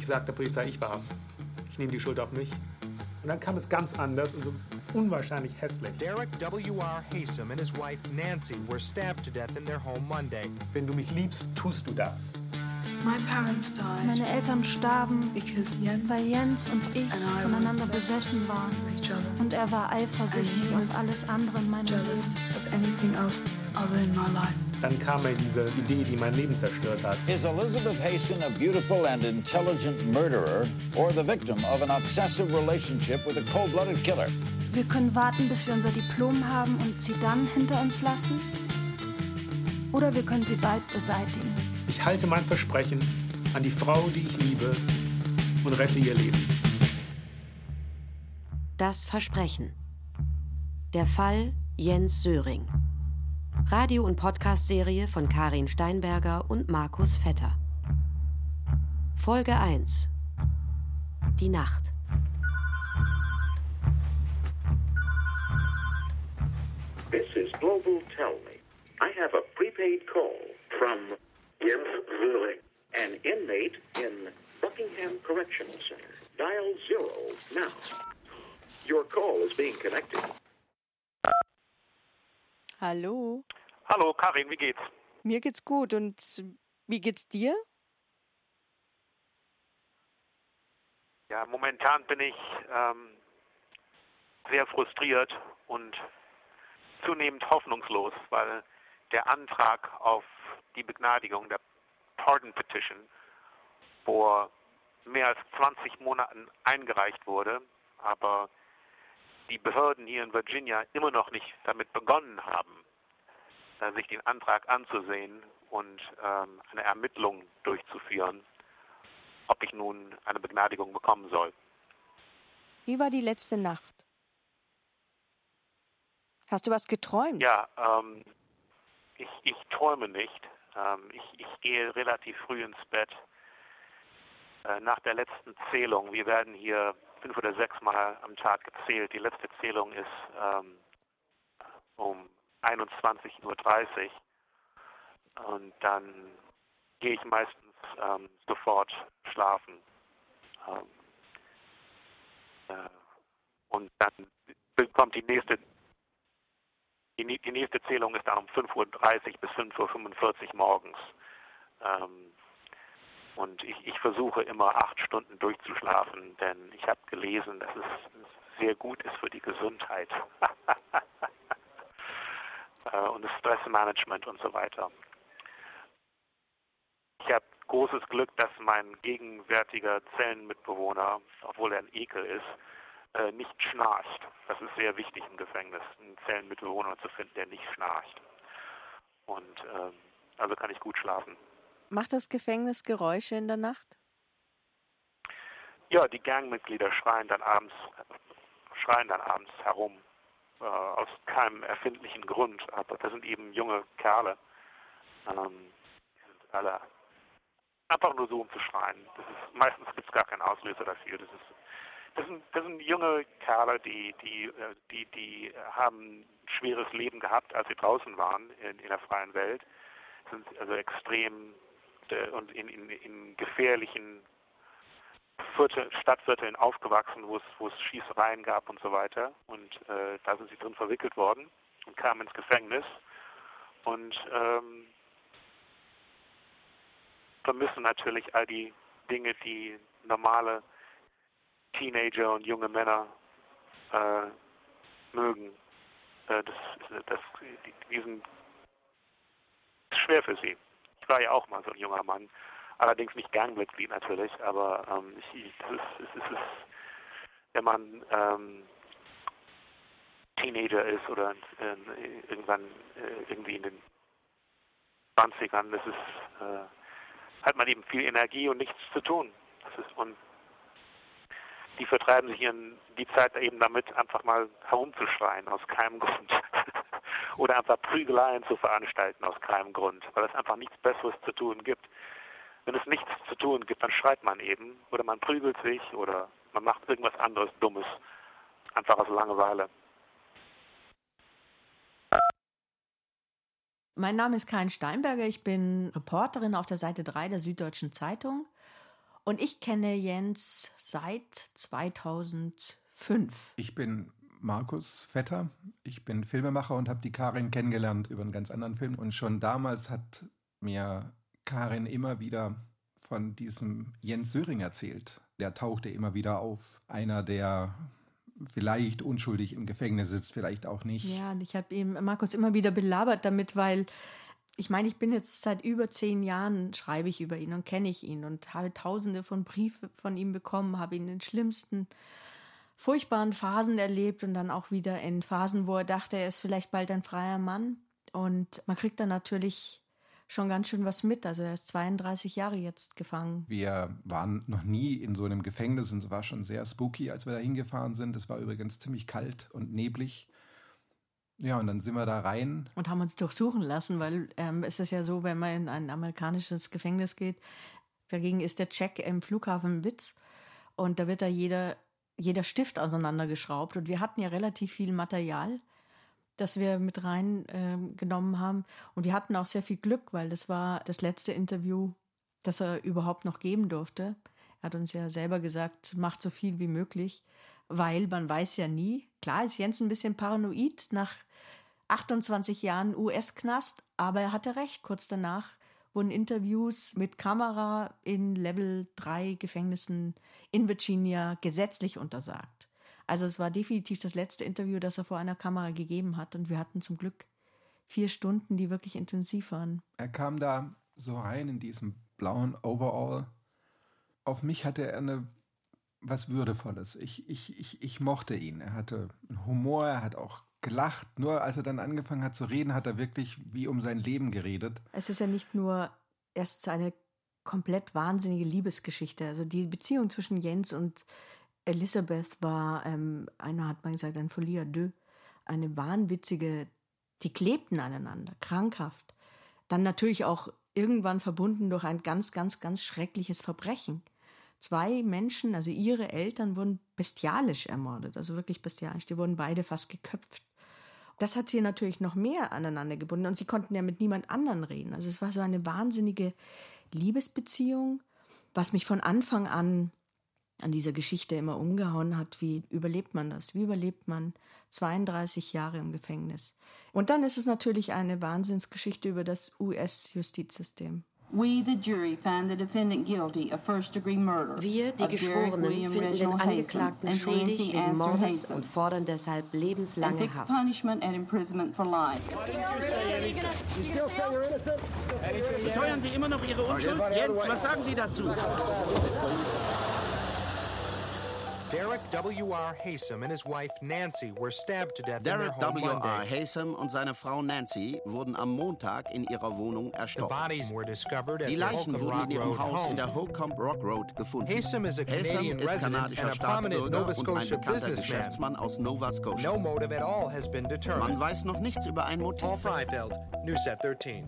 Ich sagte der Polizei, ich war's. Ich nehme die Schuld auf mich. Und dann kam es ganz anders und so unwahrscheinlich hässlich. Derek W.R. Haysom and his wife Nancy were stabbed to death in their home Monday. Wenn du mich liebst, tust du das. Meine Eltern starben, weil Jens und ich voneinander besessen waren. Und er war eifersüchtig auf alles andere in meinem Leben. Dann kam mir diese Idee, die mein Leben zerstört hat. Is Elizabeth Hayson a beautiful and intelligent murderer or the victim of an obsessive relationship with a cold-blooded killer? Wir können warten, bis wir unser Diplom haben und sie dann hinter uns lassen. Oder wir können sie bald beseitigen. Ich halte mein Versprechen an die Frau, die ich liebe, und rette ihr Leben. Das Versprechen. Der Fall Jens Söring. Radio- und Podcast-Serie von Karin Steinberger und Markus Vetter. Folge 1. Die Nacht. This is Global Tell Me. I have a prepaid call from Jens Zurich, an inmate in Buckingham Correctional Center. Dial zero now. Your call is being connected. Hallo, Hallo, Karin, wie geht's? mir geht's gut und wie geht's dir? Ja, momentan bin ich ähm, sehr frustriert und zunehmend hoffnungslos, weil der Antrag auf die Begnadigung, der Pardon Petition, vor mehr als 20 Monaten eingereicht wurde, aber die Behörden hier in Virginia immer noch nicht damit begonnen haben, äh, sich den Antrag anzusehen und ähm, eine Ermittlung durchzuführen, ob ich nun eine Begnadigung bekommen soll. Wie war die letzte Nacht? Hast du was geträumt? Ja, ähm, ich, ich träume nicht. Ähm, ich, ich gehe relativ früh ins Bett. Äh, nach der letzten Zählung, wir werden hier fünf oder sechs Mal am Tag gezählt. Die letzte Zählung ist ähm, um 21.30 Uhr. Und dann gehe ich meistens ähm, sofort schlafen. Ähm, äh, und dann kommt die nächste die, die nächste Zählung ist dann um 5.30 Uhr bis 5.45 Uhr morgens. Ähm, und ich, ich versuche immer acht Stunden durchzuschlafen, denn ich habe gelesen, dass es sehr gut ist für die Gesundheit. äh, und das Stressmanagement und so weiter. Ich habe großes Glück, dass mein gegenwärtiger Zellenmitbewohner, obwohl er ein Ekel ist, äh, nicht schnarcht. Das ist sehr wichtig im Gefängnis, einen Zellenmitbewohner zu finden, der nicht schnarcht. Und ähm, also kann ich gut schlafen. Macht das Gefängnis Geräusche in der Nacht? Ja, die Gangmitglieder schreien dann abends, schreien dann abends herum äh, aus keinem erfindlichen Grund, aber das sind eben junge Kerle. Ähm, die sind alle einfach nur so um zu schreien. Das ist meistens gibt es gar keinen Auslöser dafür. Das ist das sind, das sind junge Kerle, die, die, äh, die, die haben ein schweres Leben gehabt, als sie draußen waren in, in der freien Welt, sind also extrem äh, und in, in, in gefährlichen Viertel, Stadtvierteln aufgewachsen, wo es, wo es Schießereien gab und so weiter. Und äh, da sind sie drin verwickelt worden und kamen ins Gefängnis und ähm, vermissen natürlich all die Dinge, die normale Teenager und junge Männer äh, mögen. Äh, das, das, die, die sind schwer für sie. Ich war ja auch mal so ein junger Mann, allerdings nicht Gangmitglied natürlich, aber ähm, ich, ich, es ist, es ist, wenn man ähm, Teenager ist oder äh, irgendwann äh, irgendwie in den 20ern, das ist, äh, hat man eben viel Energie und nichts zu tun. Ist, und die vertreiben sich ihren, die Zeit eben damit, einfach mal herumzuschreien aus keinem Grund. Oder einfach Prügeleien zu veranstalten aus keinem Grund, weil es einfach nichts Besseres zu tun gibt. Wenn es nichts zu tun gibt, dann schreit man eben oder man prügelt sich oder man macht irgendwas anderes Dummes, einfach aus Langeweile. Mein Name ist Karin Steinberger, ich bin Reporterin auf der Seite 3 der Süddeutschen Zeitung Und ich kenne Jens seit 2005. Ich bin Markus Vetter. Ich bin Filmemacher und habe die Karin kennengelernt über einen ganz anderen Film. Und schon damals hat mir Karin immer wieder von diesem Jens Söring erzählt. Der tauchte immer wieder auf. Einer, der vielleicht unschuldig im Gefängnis sitzt, vielleicht auch nicht. Ja, und ich habe ihm Markus immer wieder belabert damit, weil ich meine, ich bin jetzt seit über zehn Jahren schreibe ich über ihn und kenne ich ihn und habe tausende von Briefen von ihm bekommen, habe ihn in den schlimmsten, furchtbaren Phasen erlebt und dann auch wieder in Phasen, wo er dachte, er ist vielleicht bald ein freier Mann. Und man kriegt dann natürlich schon ganz schön was mit. Also er ist 32 Jahre jetzt gefangen. Wir waren noch nie in so einem Gefängnis und es war schon sehr spooky, als wir da hingefahren sind. Es war übrigens ziemlich kalt und neblig. Ja, und dann sind wir da rein. Und haben uns durchsuchen lassen, weil ähm, es ist ja so, wenn man in ein amerikanisches Gefängnis geht, dagegen ist der Check im Flughafen Witz und da wird da jeder, jeder Stift auseinandergeschraubt. Und wir hatten ja relativ viel Material, das wir mit reingenommen äh, haben. Und wir hatten auch sehr viel Glück, weil das war das letzte Interview, das er überhaupt noch geben durfte. Er hat uns ja selber gesagt, macht so viel wie möglich, weil man weiß ja nie. Klar ist Jens ein bisschen paranoid nach 28 Jahren US-Knast, aber er hatte recht. Kurz danach wurden Interviews mit Kamera in Level 3 Gefängnissen in Virginia gesetzlich untersagt. Also es war definitiv das letzte Interview, das er vor einer Kamera gegeben hat und wir hatten zum Glück vier Stunden, die wirklich intensiv waren. Er kam da so rein in diesem blauen Overall. Auf mich hatte er eine was Würdevolles. Ich, ich, ich, ich mochte ihn. Er hatte einen Humor, er hat auch gelacht. Nur als er dann angefangen hat zu reden, hat er wirklich wie um sein Leben geredet. Es ist ja nicht nur erst eine komplett wahnsinnige Liebesgeschichte. Also die Beziehung zwischen Jens und Elisabeth war, ähm, einer hat mal gesagt, ein Folie à deux, eine wahnwitzige, die klebten aneinander, krankhaft. Dann natürlich auch irgendwann verbunden durch ein ganz, ganz, ganz schreckliches Verbrechen. Zwei Menschen, also ihre Eltern, wurden bestialisch ermordet, also wirklich bestialisch. Die wurden beide fast geköpft. Das hat sie natürlich noch mehr aneinander gebunden und sie konnten ja mit niemand anderen reden. Also es war so eine wahnsinnige Liebesbeziehung, was mich von Anfang an an dieser Geschichte immer umgehauen hat. Wie überlebt man das? Wie überlebt man 32 Jahre im Gefängnis? Und dann ist es natürlich eine Wahnsinnsgeschichte über das US-Justizsystem. Wir, die Geschworenen, finden den Angeklagten schuldig wegen Mordes und fordern deshalb lebenslange Haft. Beteuern Sie immer noch Ihre Unschuld? Jens, was sagen Sie dazu? Derek W.R. Haysom and his wife Nancy were stabbed to death Derek in their home W.R. Haysom und seine Frau Nancy wurden am Montag in ihrer Wohnung The erstochen. bodies were discovered at Die the Leichen wurden in ihrem Haus in der Holcomb Rock Road gefunden. Haysom is a Canadian ist resident kanadischer and a prominent Staatsbürger Nova und ein Scotia bekannter businessman. Geschäftsmann aus Nova Scotia. No motive at all has been Man weiß noch nichts über ein Paul Motiv. Freifeld, Newsat 13.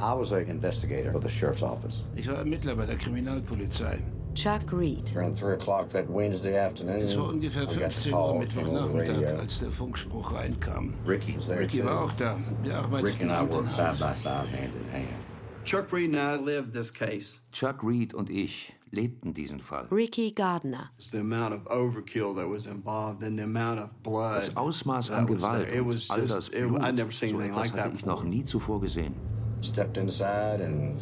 I was an investigator for the sheriff's office. Ich war Ermittler bei der Kriminalpolizei. Chuck Reed. Around 3 o'clock that Wednesday afternoon, Es war ungefähr I got the 15 Uhr Mittwochnachmittag, radio. als der Funkspruch reinkam. Ricky was there Ricky too. war auch da. Der arbeitet Ricky im and I worked side by side, hand in hand. Chuck Reed and I lived this case. Chuck Reed und ich lebten diesen Fall. Ricky Gardner. It's the amount of overkill that was involved and the amount of blood. Das Ausmaß that an Gewalt und was all das it- Blut, I'd never seen so anything etwas like hatte that ich noch nie zuvor gesehen. Stepped inside and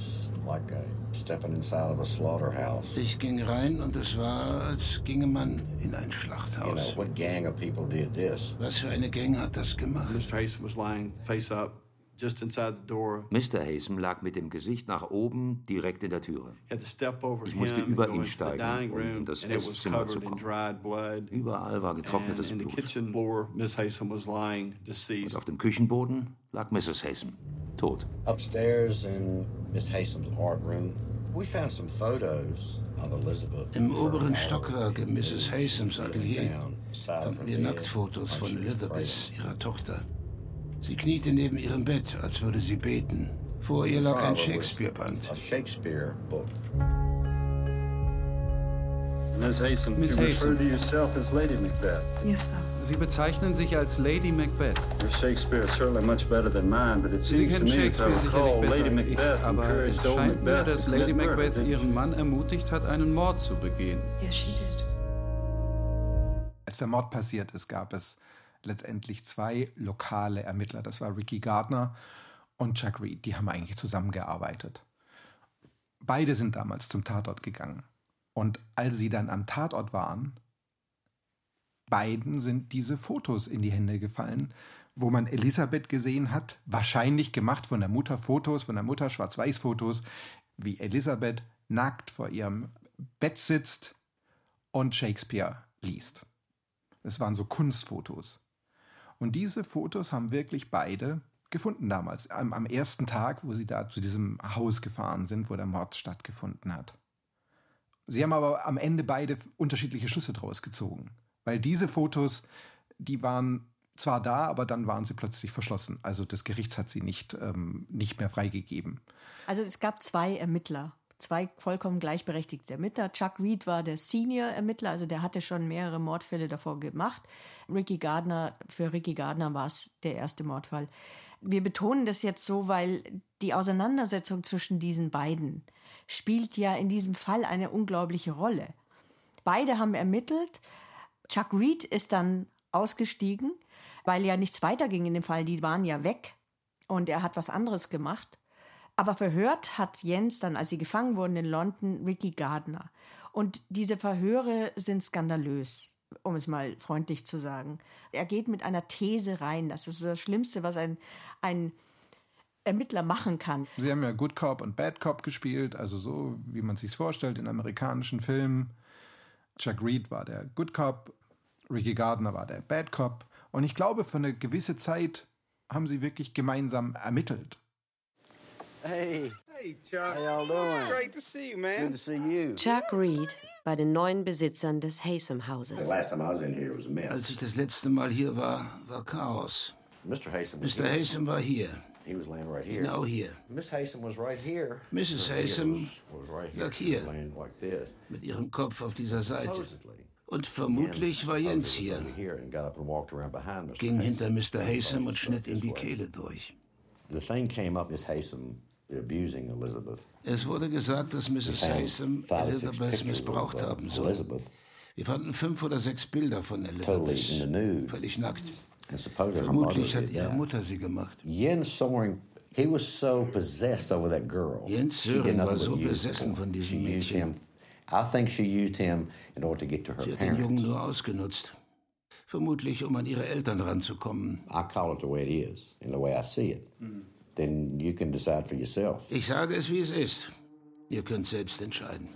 like uh, stepping inside of a slaughterhouse. Ich ging rein und es war, als ginge man in ein You know, Schlachthaus. what gang of people did this? Was für eine Gang hat das gemacht? Mr. Haysom was lying face up just inside the door. Mr. Haysom lag mit dem Gesicht nach oben direkt in der Türe. You had to step over Ich musste über ihn steigen, dining um in room, das and it was Esszimmer zu covered in kommen. dried blood. Überall war getrocknetes Blut. kitchen floor, Miss Haysom was lying deceased. Und auf dem Küchenboden lag Mrs. Haysom, tot. Upstairs in Miss Haysom's art room, we found some photos of Elizabeth. Im oberen Stockwerk in Mrs. Haysoms Atelier fanden wir Nacktfotos von Elizabeth, ihrer Tochter. Sie kniete neben ihrem Bett, als würde sie beten. Vor ihr lag ein Shakespeare-Band. Miss Haysom, Miss you Haysom. refer to yourself as Lady Macbeth. Yes, sir. Sie bezeichnen sich als Lady Macbeth. Your Shakespeare is certainly much better than mine, but it Sie seems to kennen Shakespeare sicherlich besser Lady als ich, Macbeth aber es scheint mir, Macbeth dass to Lady Macbeth ihren Mann ermutigt hat, einen Mord zu begehen. Yes, she did. Als der Mord passiert ist, gab es letztendlich zwei lokale Ermittler. Das war Ricky Gardner und Chuck Reed. Die haben eigentlich zusammengearbeitet. Beide sind damals zum Tatort gegangen. Und als sie dann am Tatort waren, beiden sind diese Fotos in die Hände gefallen, wo man Elisabeth gesehen hat, wahrscheinlich gemacht von der Mutter Fotos, von der Mutter Schwarz-Weiß-Fotos, wie Elisabeth nackt vor ihrem Bett sitzt und Shakespeare liest. Das waren so Kunstfotos. Und diese Fotos haben wirklich beide gefunden damals, am, am ersten Tag, wo sie da zu diesem Haus gefahren sind, wo der Mord stattgefunden hat. Sie haben aber am Ende beide unterschiedliche Schlüsse draus gezogen, weil diese Fotos, die waren zwar da, aber dann waren sie plötzlich verschlossen. Also das Gericht hat sie nicht, ähm, nicht mehr freigegeben. Also es gab zwei Ermittler, zwei vollkommen gleichberechtigte Ermittler. Chuck Reed war der Senior-Ermittler, also der hatte schon mehrere Mordfälle davor gemacht. Ricky Gardner, für Ricky Gardner war es der erste Mordfall. Wir betonen das jetzt so, weil die Auseinandersetzung zwischen diesen beiden spielt ja in diesem Fall eine unglaubliche Rolle. Beide haben ermittelt. Chuck Reed ist dann ausgestiegen, weil ja nichts weiterging in dem Fall. Die waren ja weg und er hat was anderes gemacht. Aber verhört hat Jens dann, als sie gefangen wurden in London, Ricky Gardner. Und diese Verhöre sind skandalös, um es mal freundlich zu sagen. Er geht mit einer These rein. Das ist das Schlimmste, was ein, ein Ermittler machen kann. Sie haben ja Good Cop und Bad Cop gespielt, also so, wie man sich vorstellt in amerikanischen Filmen. Chuck Reed war der Good Cop, Ricky Gardner war der Bad Cop. Und ich glaube, für eine gewisse Zeit haben sie wirklich gemeinsam ermittelt. Hey. Hey, Chuck. How y'all doing? Great to see you, man. Good to see you. Chuck Reed bei den neuen Besitzern des Haysom-Hauses. last time I was in here, it was a mess. Als ich das letzte Mal hier war, war Chaos. Mr. Haysom was Mr. here. Haysom war hier. He was laying right here. Genau hier. Miss Haysom was right here. Mrs. Her head Haysom was, was right here. lag hier. laying like this. Mit ihrem Kopf auf dieser Seite. Supposedly. Und vermutlich war Jens supposedly hier. Ging Haysom. hinter Mr. Haysom und schnitt ihm die. Kehle durch. The thing came up, Miss Haysom. Es wurde gesagt, dass Mrs. found Haysom five or six Elizabeth missbraucht uh, haben soll. Elizabeth. Wir fanden fünf oder sechs Bilder von in Elizabeth. Völlig nackt. Vermutlich hat ihre. Mutter sie gemacht. Jens Soring, he was so possessed over that girl. Jens She did Söring nothing war so besessen von diesem Mädchen. I think she used him in order to get to her Sie hat den Jungen parents. nur ausgenutzt. Vermutlich, um an ihre Eltern ranzukommen. I call it the way it is and the way I see it. Then you can decide for yourself. Ich sage es, wie es ist. Ihr könnt selbst entscheiden.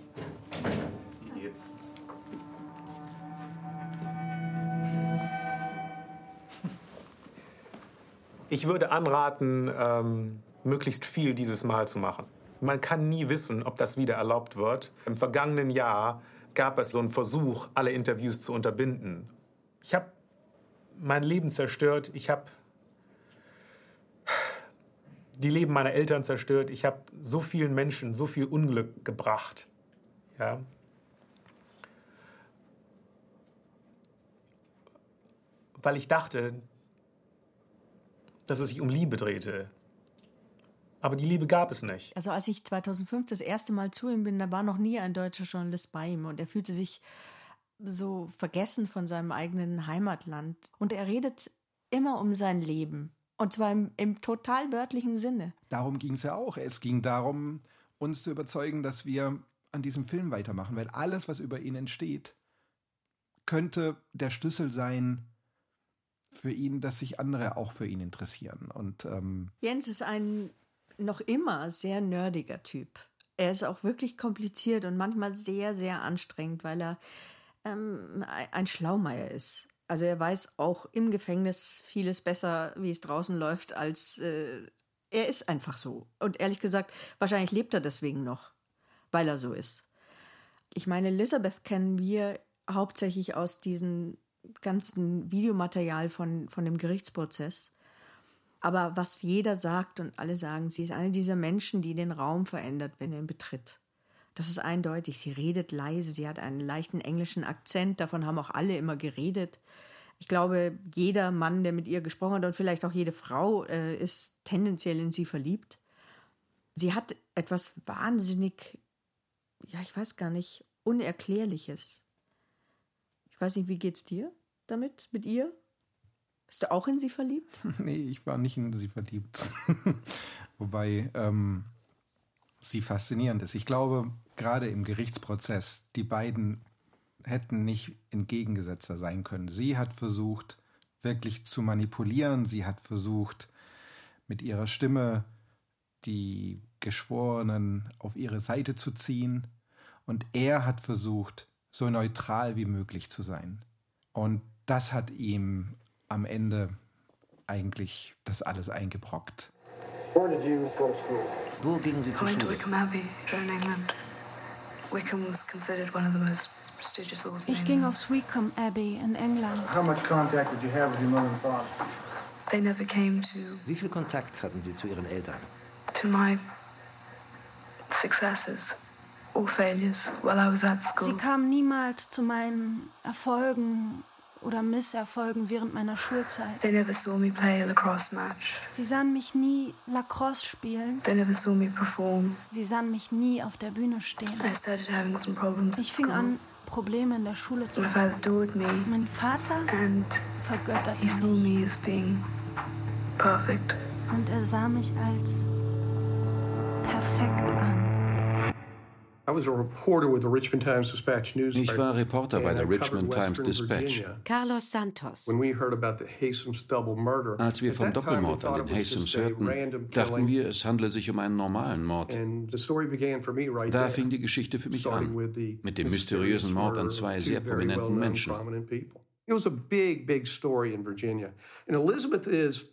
Wie geht's? Ich würde anraten, ähm, möglichst viel dieses Mal zu machen. Man kann nie wissen, ob das wieder erlaubt wird. Im vergangenen Jahr gab es so einen Versuch, alle Interviews zu unterbinden. Ich habe mein Leben zerstört. Ich habe die Leben meiner Eltern zerstört. Ich habe so vielen Menschen so viel Unglück gebracht. Ja. Weil ich dachte, dass es sich um Liebe drehte. Aber die Liebe gab es nicht. Also als ich 2005 das erste Mal zu ihm bin, da war noch nie ein deutscher Journalist bei ihm und er fühlte sich so vergessen von seinem eigenen Heimatland. Und er redet immer um sein Leben. Und zwar im, im total wörtlichen Sinne. Darum ging es ja auch. Es ging darum, uns zu überzeugen, dass wir an diesem Film weitermachen, weil alles, was über ihn entsteht, könnte der Schlüssel sein für ihn, dass sich andere auch für ihn interessieren. Und ähm, Jens ist ein noch immer sehr nerdiger Typ. Er ist auch wirklich kompliziert und manchmal sehr, sehr anstrengend, weil er ähm, ein Schlaumeier ist. Also er weiß auch im Gefängnis vieles besser, wie es draußen läuft, als äh, er ist einfach so. Und ehrlich gesagt, wahrscheinlich lebt er deswegen noch, weil er so ist. Ich meine, Elizabeth kennen wir hauptsächlich aus diesem ganzen Videomaterial von, von dem Gerichtsprozess. Aber was jeder sagt und alle sagen, sie ist eine dieser Menschen, die den Raum verändert, wenn er ihn betritt. Das ist eindeutig. Sie redet leise, sie hat einen leichten englischen Akzent, davon haben auch alle immer geredet. Ich glaube, jeder Mann, der mit ihr gesprochen hat und vielleicht auch jede Frau, äh, ist tendenziell in sie verliebt. Sie hat etwas wahnsinnig, ja, ich weiß gar nicht, Unerklärliches. Ich weiß nicht, wie geht's dir damit, mit ihr? Bist du auch in sie verliebt? nee, ich war nicht in sie verliebt. Wobei ähm, sie faszinierend ist. Ich glaube, gerade im Gerichtsprozess, die beiden hätten nicht entgegengesetzter sein können. Sie hat versucht, wirklich zu manipulieren. Sie hat versucht, mit ihrer Stimme die Geschworenen auf ihre Seite zu ziehen. Und er hat versucht, so neutral wie möglich zu sein. Und das hat ihm am Ende eigentlich das alles eingebrockt. Wo gingen Sie zur Schule? Wickham Abbey, in England. Wickham was considered one of the most prestigious schools Ich ging aufs Wickham Abbey in England. How much contact did you have with your mother and father? They never came to Wie viel Kontakt hatten Sie zu Ihren Eltern? to my successes or failures while I was at school. Sie kamen niemals zu meinen Erfolgen oder Misserfolgen während meiner Schulzeit. They never saw me play a lacrosse match. Sie sahen mich nie Lacrosse spielen. They never saw me perform. Sie sahen mich nie auf der Bühne stehen. I started having some problems. Ich fing an, Probleme in der Schule zu haben. Mein Vater vergötterte mich me as being perfect. und er sah mich als perfekt an. Ich war Reporter bei der Richmond Times Western Dispatch. Virginia. Carlos Santos. When we heard about the Hasems double murder, Als wir at vom that time we Doppelmord thought an it den Hasems a hörten, random dachten killing. wir, es handle sich um einen normalen Mord. And the story began for me right Da there, fing die Geschichte für mich an, with the mit dem mysterious mysteriösen Mord an murder zwei of two sehr very prominenten well-known, Menschen. prominent people. It was a big, big story in Virginia. And Elizabeth is,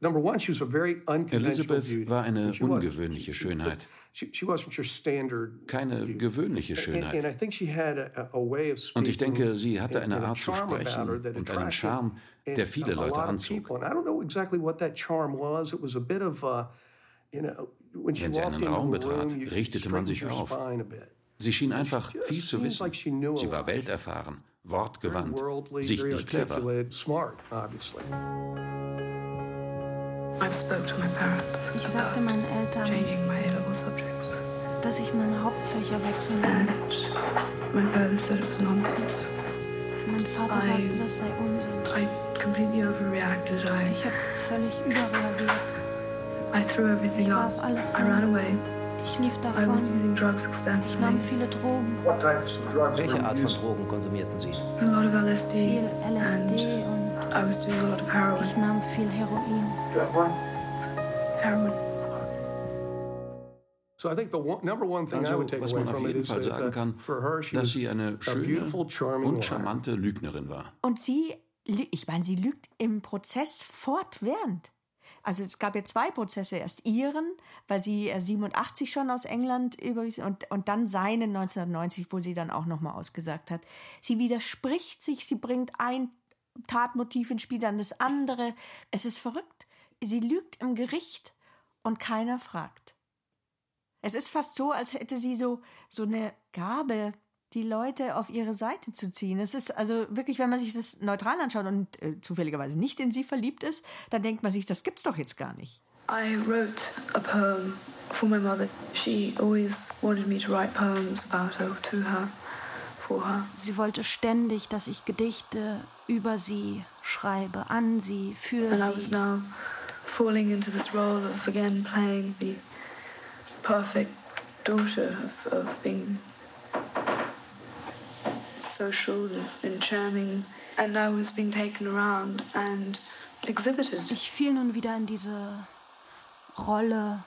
number one, she was a very unconventional beauty. Elisabeth war eine She wasn't- ungewöhnliche Schönheit, She, she wasn't your standard keine gewöhnliche Schönheit. I think she had a, a way of Und ich speaking denke, sie hatte eine Art zu sprechen und einen Charme, der viele Leute anzog. people. And I don't know exactly what that charm was. It was a bit of, you know, when she Wenn sie einen Raum betrat, richtete man sich auf. Sie schien einfach viel zu wissen. Sie war welterfahren, wortgewandt, sichtlich clever. Ich sagte meinen Eltern, changing my A-level subjects. dass ich meine Hauptfächer wechseln will. My father said it was nonsense. Mein Vater I- sagte, das sei Unsinn. I completely overreacted. I, Ich habe völlig überreagiert. I threw everything Ich warf alles I ran hin. away. Ich lief davon. using drugs Ich nahm viele Drogen, Welche Art von Drogen konsumierten Sie? A lot of LSD. viel LSD und I was doing a lot of heroin. ich nahm viel Heroin. Heroin. So I think the one, number one thing I Also, was away man auf jeden is Fall that, sagen kann, for her, she dass was sie eine a beautiful, schöne charming und liar. charmante Lügnerin war. Und sie, ich meine, sie lügt im Prozess fortwährend. Also es gab ja zwei Prozesse, erst ihren, weil sie äh, 87 schon aus England überwiesen und, und dann seinen 1990, wo sie dann auch nochmal ausgesagt hat. Sie widerspricht sich, sie bringt ein Tatmotiv ins Spiel, dann das andere. Es ist verrückt. Sie lügt im Gericht und keiner fragt. Es ist fast so, als hätte sie so, so eine Gabe, die Leute auf ihre Seite zu ziehen. Es ist also wirklich, wenn man sich das neutral anschaut und äh, zufälligerweise nicht in sie verliebt ist, dann denkt man sich, das gibt's doch jetzt gar nicht. I wrote a poem for my mother. She always wanted me to write poems about her, to her, for her. Sie wollte ständig, dass ich Gedichte über sie schreibe, an sie, für And I was sie. now falling into this role of again playing the perfect daughter of, of being social and charming. And I was being taken around and exhibited. Ich fiel nun wieder in diese Rolle,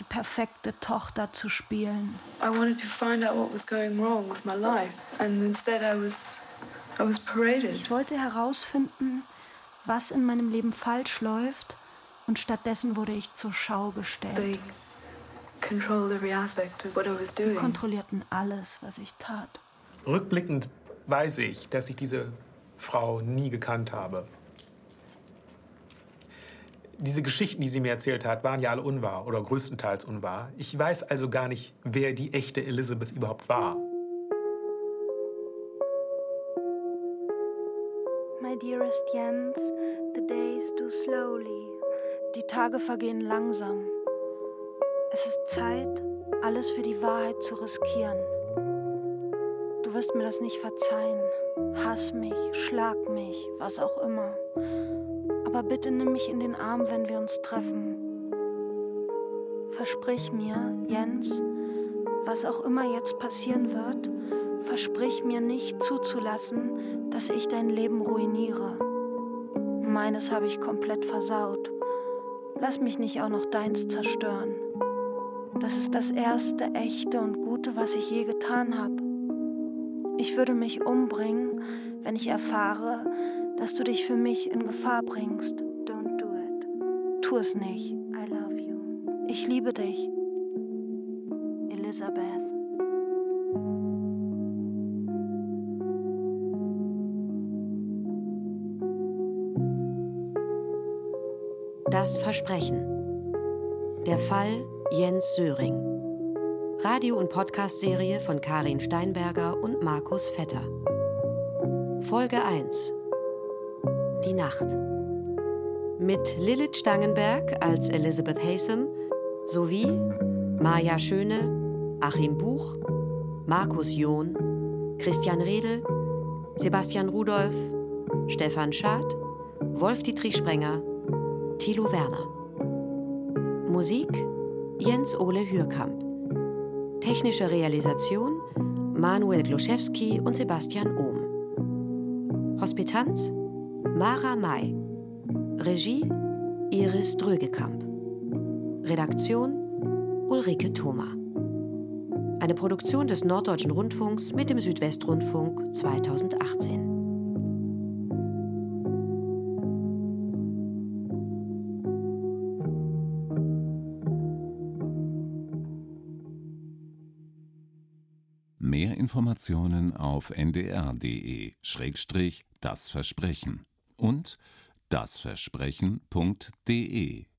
die perfekte Tochter zu spielen. I wanted to find out what was going wrong with my life, and instead I was, I was paraded. Ich wollte herausfinden, was in meinem Leben falsch läuft, und stattdessen wurde ich zur Schau gestellt. They controlled every aspect of what I was Sie doing. kontrollierten alles, was ich tat. Rückblickend weiß ich, dass ich diese Frau nie gekannt habe. Diese Geschichten, die sie mir erzählt hat, waren ja alle unwahr oder größtenteils unwahr. Ich weiß also gar nicht, wer die echte Elizabeth überhaupt war. My dearest Jens, the days do slowly. Die Tage vergehen langsam. Es ist Zeit, alles für die Wahrheit zu riskieren. Du wirst mir das nicht verzeihen. Hass mich, schlag mich, was auch immer. Aber bitte nimm mich in den Arm, wenn wir uns treffen. Versprich mir, Jens, was auch immer jetzt passieren wird, versprich mir nicht zuzulassen, dass ich dein Leben ruiniere. Meines habe ich komplett versaut. Lass mich nicht auch noch deins zerstören. Das ist das erste echte und gute, was ich je getan habe. Ich würde mich umbringen, wenn ich erfahre, dass du dich für mich in Gefahr bringst. Don't do it. Tu es nicht. I love you. Ich liebe dich. Elisabeth. Das Versprechen. Der Fall Jens Söring. Radio- und Podcast-Serie von Karin Steinberger und Markus Vetter. Folge 1. Die Nacht. Mit Lilith Stangenberg als Elizabeth Haysom sowie Maja Schöne, Achim Buch, Markus John, Christian Redl, Sebastian Rudolph, Stefan Schad, Wolf-Dietrich Sprenger, Thilo Werner. Musik Jens Ole Hürkamp. Technische Realisation Manuel Gluszewski und Sebastian Ohm. Hospitanz Mara May. Regie Iris Drögekamp. Redaktion Ulrike Thoma. Eine Produktion des Norddeutschen Rundfunks mit dem Südwestrundfunk 2018. Informationen auf ndr.de-das Versprechen und dasversprechen.de